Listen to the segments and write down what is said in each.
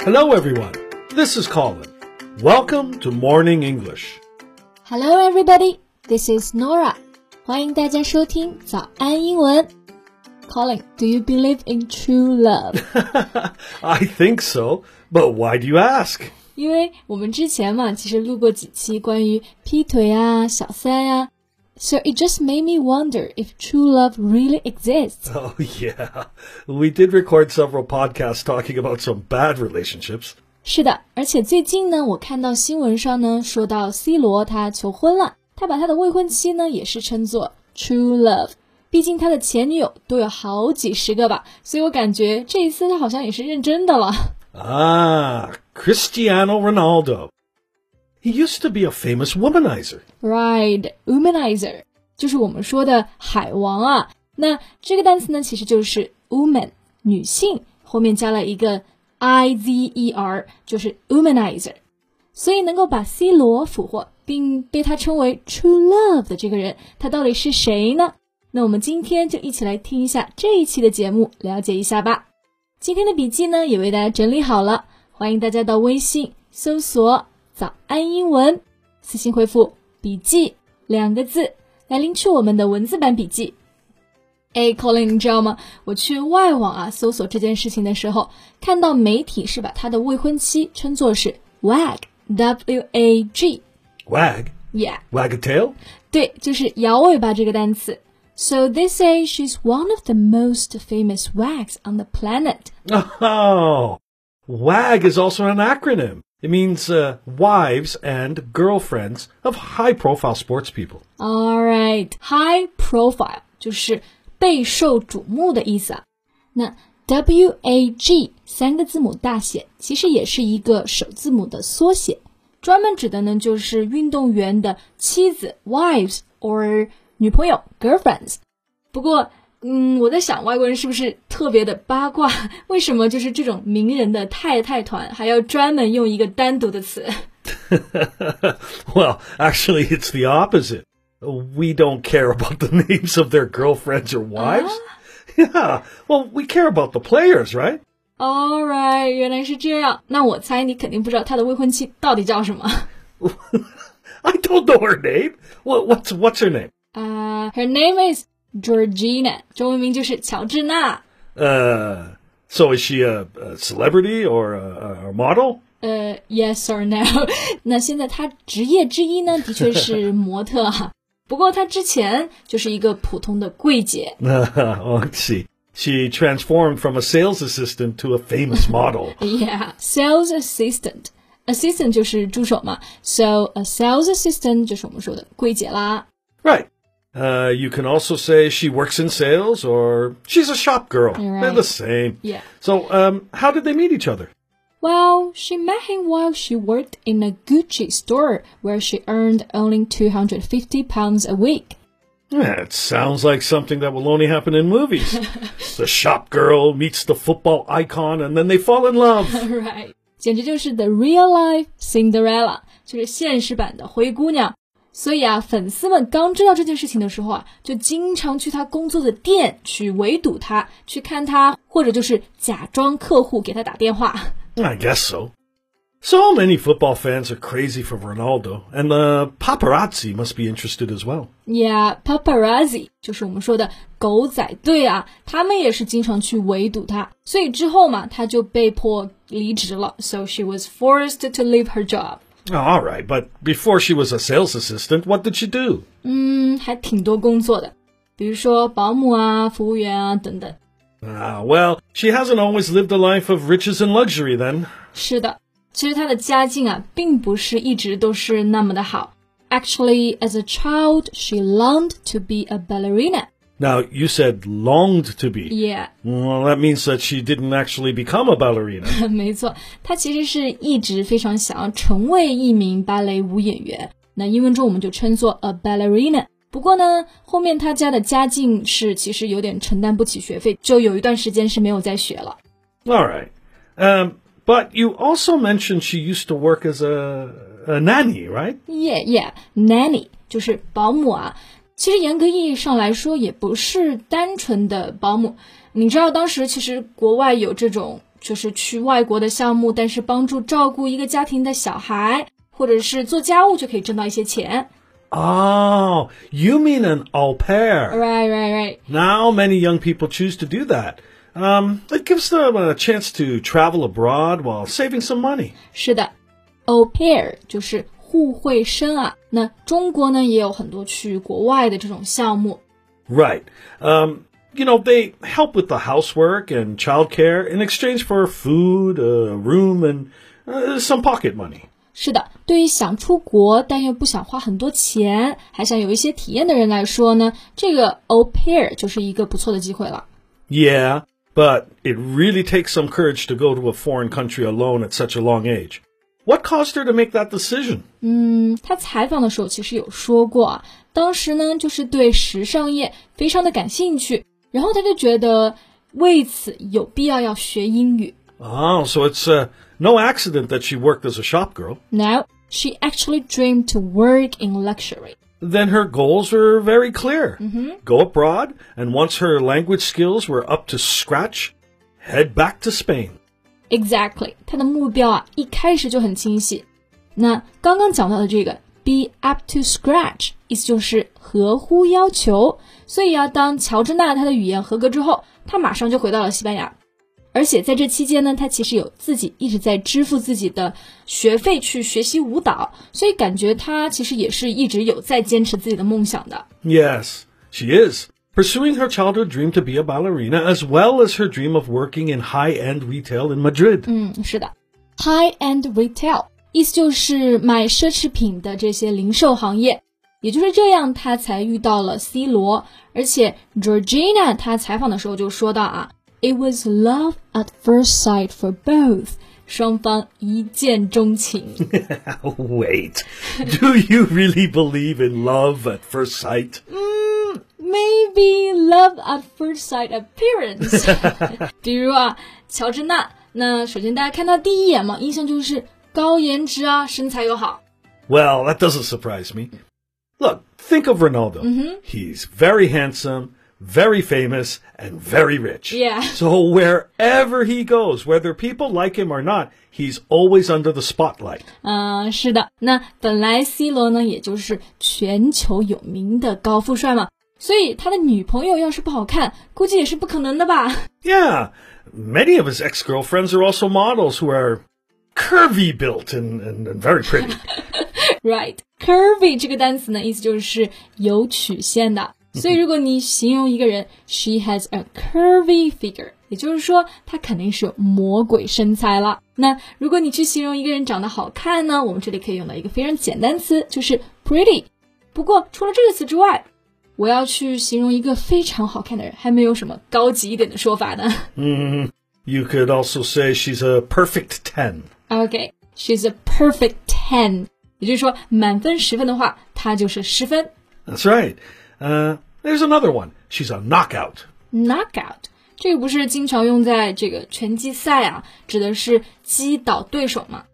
Hello, everyone. This is Colin. Welcome to Morning English. Hello, everybody. This is Nora. 欢迎大家收听早安英文。Colin, do you believe in true love? I think so, but why do you ask? 因为我们之前嘛，其实录过几期关于劈腿啊、小三呀、啊、 ，so it just made me wonder if true love really exists. Oh, yeah. We did record several podcasts talking about some bad relationships. 是的，而且最近呢，我看到新闻上呢，说到 C 罗他求婚了，他把他的未婚妻呢也是称作 true love。毕竟他的前女友都有好几十个吧，所以我感觉这一次他好像也是认真的了。Ah, Cristiano Ronaldo. He used to be a famous womanizer. Right, womanizer 就是我们说的海王啊。那这个单词呢，其实就是 woman 女性，后面加了一个 i z e r，就是 womanizer。所以能够把 C 罗俘获，并被他称为 true love 的这个人，他到底是谁呢？那我们今天就一起来听一下这一期的节目，了解一下吧。今天的笔记呢，也为大家整理好了，欢迎大家到微信搜索“早安英文”，私信回复“笔记”两个字来领取我们的文字版笔记。哎，Colin，你知道吗？我去外网啊搜索这件事情的时候，看到媒体是把他的未婚妻称作是 wag，w a g。Wag？Yeah，wag a tail？对，就是摇尾巴这个单词。So they say she's one of the most famous wags on the planet. Oh, WAG is also an acronym. It means uh, wives and girlfriends of high profile sports people. All right, high profile 就是备受瞩目的意思啊。那 W A G 三个字母大写其实也是一个首字母的缩写，专门指的呢就是运动员的妻子 wives or 女朋友 girlfriends。不过， 嗯，我在想外国人是不是特别的八卦？为什么就是这种名人的太太团还要专门用一个单独的词？Well, actually, it's the opposite. We don't care about the names of their girlfriends or wives. Yeah, well, we care about the players, right? All right，原来是这样。那我猜你肯定不知道他的未婚妻到底叫什么。I don't know her name. What, what's what's her name? Uh, her name is Georgina，中文名就是乔治娜。Uh, so is she a, a celebrity or a, a model? 呃、uh,，yes or no？那现在她职业之一呢，的确是模特哈。不过她之前就是一个普通的柜姐。oh, see. She transformed from a sales assistant to a famous model. yeah, sales assistant. Assistant 就是助手嘛，so a sales assistant 就是我们说的柜姐啦。Right. Uh, you can also say she works in sales or she's a shop girl. Right. They're the same. Yeah. So, um, how did they meet each other? Well, she met him while she worked in a Gucci store where she earned only 250 pounds a week. Yeah, it sounds like something that will only happen in movies. the shop girl meets the football icon and then they fall in love. right. 简直就是 the real life Cinderella，就是现实版的灰姑娘。 所以啊，粉丝们刚知道这件事情的时候啊，就经常去他工作的店去围堵他，去看他，或者就是假装客户给他打电话。I guess so. So many football fans are crazy for Ronaldo, and the paparazzi must be interested as well. Yeah, paparazzi 就是我们说的狗仔队啊，他们也是经常去围堵他，所以之后嘛，他就被迫离职了。So she was forced to leave her job. Oh, all right, but before she was a sales assistant, what did she do? 嗯，还挺多工作的，比如说保姆啊、服务员啊等等。Ah, well, she hasn't always lived a life of riches and luxury then. 是的，其实她的家境啊，并不是一直都是那么的好。Actually, as a child, she longed to be a ballerina. Now, you said longed to be. Yeah. Well, that means that she didn't actually become a ballerina. 没错，她其实是一直非常想要成为一名芭蕾舞演员。那英文中我们就称作 a ballerina。不过呢，后面她家的家境是其实有点承担不起学费，就有一段时间是没有再学了。All right. Um, but you also mentioned she used to work as a, a nanny, right? Yeah, yeah, nanny 就是保姆啊。 其实严格意义上来说，也不是单纯的保姆。你知道当时其实国外有这种 就是去外国的项目，但是帮助照顾一个家庭的小孩，或者是做家务就可以挣到一些钱。 Oh, you mean an au pair. Right, right, right. Now many young people choose to do that. Um, it gives them a chance to travel abroad while saving some money. 是的，au pair 就是 互惠生啊。那中国呢也有很多去国外的这种项目。 Right. Um, you know, they help with the housework and childcare in exchange for food, a room, and uh, some pocket money. 是的，对于想出国但又不想花很多钱，还想有一些体验的人来说呢，这个 au pair 就是一个不错的机会了。 Yeah, but it really takes some courage to go to a foreign country alone at such a long age. What caused her to make that decision? 嗯，他采访的时候其实有说过啊，当时呢就是对时尚业非常的感兴趣，然后他就觉得为此有必要要学英语。 Oh, so it's uh, no accident that she worked as a shop girl. Now she actually dreamed to work in luxury. Then her goals were very clear. Go abroad, and once her language skills were up to scratch, head back to Spain. Exactly，他的目标啊一开始就很清晰。那刚刚讲到的这个 be up to scratch，意思就是合乎要求。所以啊，当乔治娜她的语言合格之后，她马上就回到了西班牙。而且在这期间呢，她其实有自己一直在支付自己的学费去学习舞蹈，所以感觉她其实也是一直有在坚持自己的梦想的。Yes, she is. Pursuing her childhood dream to be a ballerina, as well as her dream of working in high end retail in Madrid. 嗯，是的，high end retail 意思就是卖奢侈品的这些零售行业。也就是这样，他才遇到了 C 罗。而且 Georgina 她采访的时候就说到啊，It was love at first sight for both，双方一见钟情。 Wait, do you really believe in love at first sight? Maybe love at first sight appearance 。比如啊，乔治娜，那首先大家看她第一眼嘛，印象就是高颜值啊，身材又好。 Well, that doesn't surprise me. Look, think of Ronaldo. He's very handsome, very famous, and very rich. Yeah. So wherever he goes, whether people like him or not, he's always under the spotlight. 嗯，是的。那本来 C 罗呢，也就是全球有名的高富帅嘛， 所以他的女朋友要是不好看，估计也是不可能的吧。 Yeah, many of his ex-girlfriends are also models who are curvy built and, and, and very pretty. Right, curvy 这个单词呢，意思就是有曲线的。所以如果你形容一个人，she has a curvy figure，也就是说她肯定是有魔鬼身材了。那如果你去形容一个人长得好看呢，我们这里可以用到一个非常简单词，就是 pretty。不过除了这个词之外， 我要去形容一个非常好看的人，还没有什么高级一点的说法呢。 You could also say she's a perfect 10. Okay, she's a perfect ten，也就是说满分十分的话，她就是十分。 That's right. Uh, there's another one. She's a knockout. knockout，这个不是经常用在这个拳击赛啊，指的是击倒对手嘛。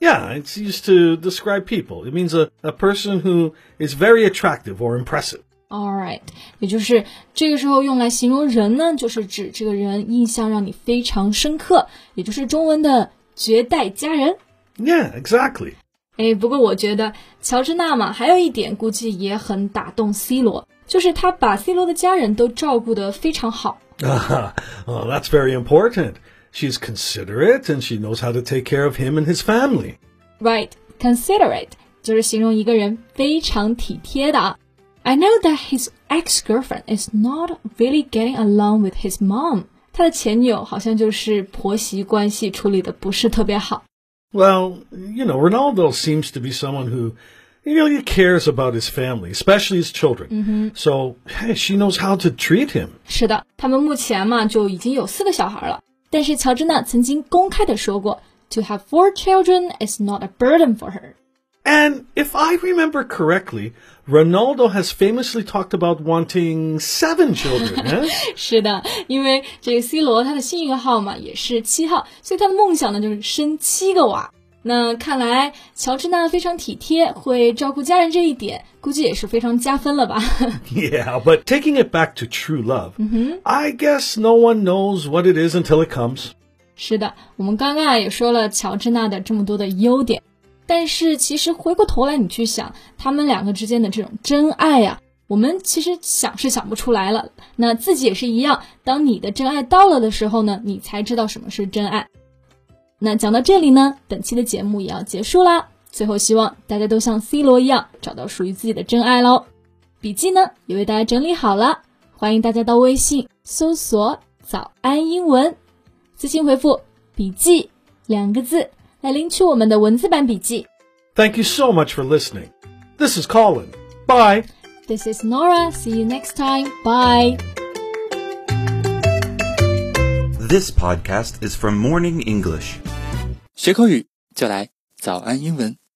Yeah, it's used to describe people. It means a, a person who is very attractive or impressive. All right，也就是这个时候用来形容人呢，就是指这个人印象让你非常深刻，也就是中文的绝代佳人。 Yeah, exactly. 哎，不过我觉得乔治娜嘛，还有一点估计也很打动 C 罗，就是他把 C 罗的家人都照顾得非常好。 Ah, well, that's very important. She's considerate and she knows how to take care of him and his family. Right, considerate 就是形容一个人非常体贴的啊。 I know that his ex-girlfriend is not really getting along with his mom。他的前女友好像就是婆媳关系处理的不是特别好。 Well, you know, Ronaldo seems to be someone who really cares about his family, especially his children. So hey, she knows how to treat him. 是的，他们目前嘛就已经有四个小孩了。但是乔治娜曾经公开的说过，To have four children is not a burden for her。 And if I remember correctly, Ronaldo has famously talked about wanting seven children. eh? 是的，因为这个 C 罗他的幸运号码也是七号，所以他的梦想呢就是生七个娃。那看来乔治娜非常体贴，会照顾家人这一点，估计也是非常加分了吧？ Yeah, but taking it back to true love, I guess no one knows what it is until it comes. 是的，我们刚刚啊也说了乔治娜的这么多的优点， 但是其实回过头来你去想，他们两个之间的这种真爱呀、我们其实想是想不出来了。那自己也是一样，当你的真爱到了的时候呢，你才知道什么是真爱。那讲到这里呢，本期的节目也要结束啦。最后，希望大家都像 C 罗一样找到属于自己的真爱喽。笔记呢也为大家整理好了，欢迎大家到微信搜索“早安英文”，私信回复“笔记”两个字来领取我们的文字版笔记。 Thank you so much for listening. This is Colin. Bye. This is Nora. See you next time. Bye. This podcast is from Morning English. 学口语就来早安英文。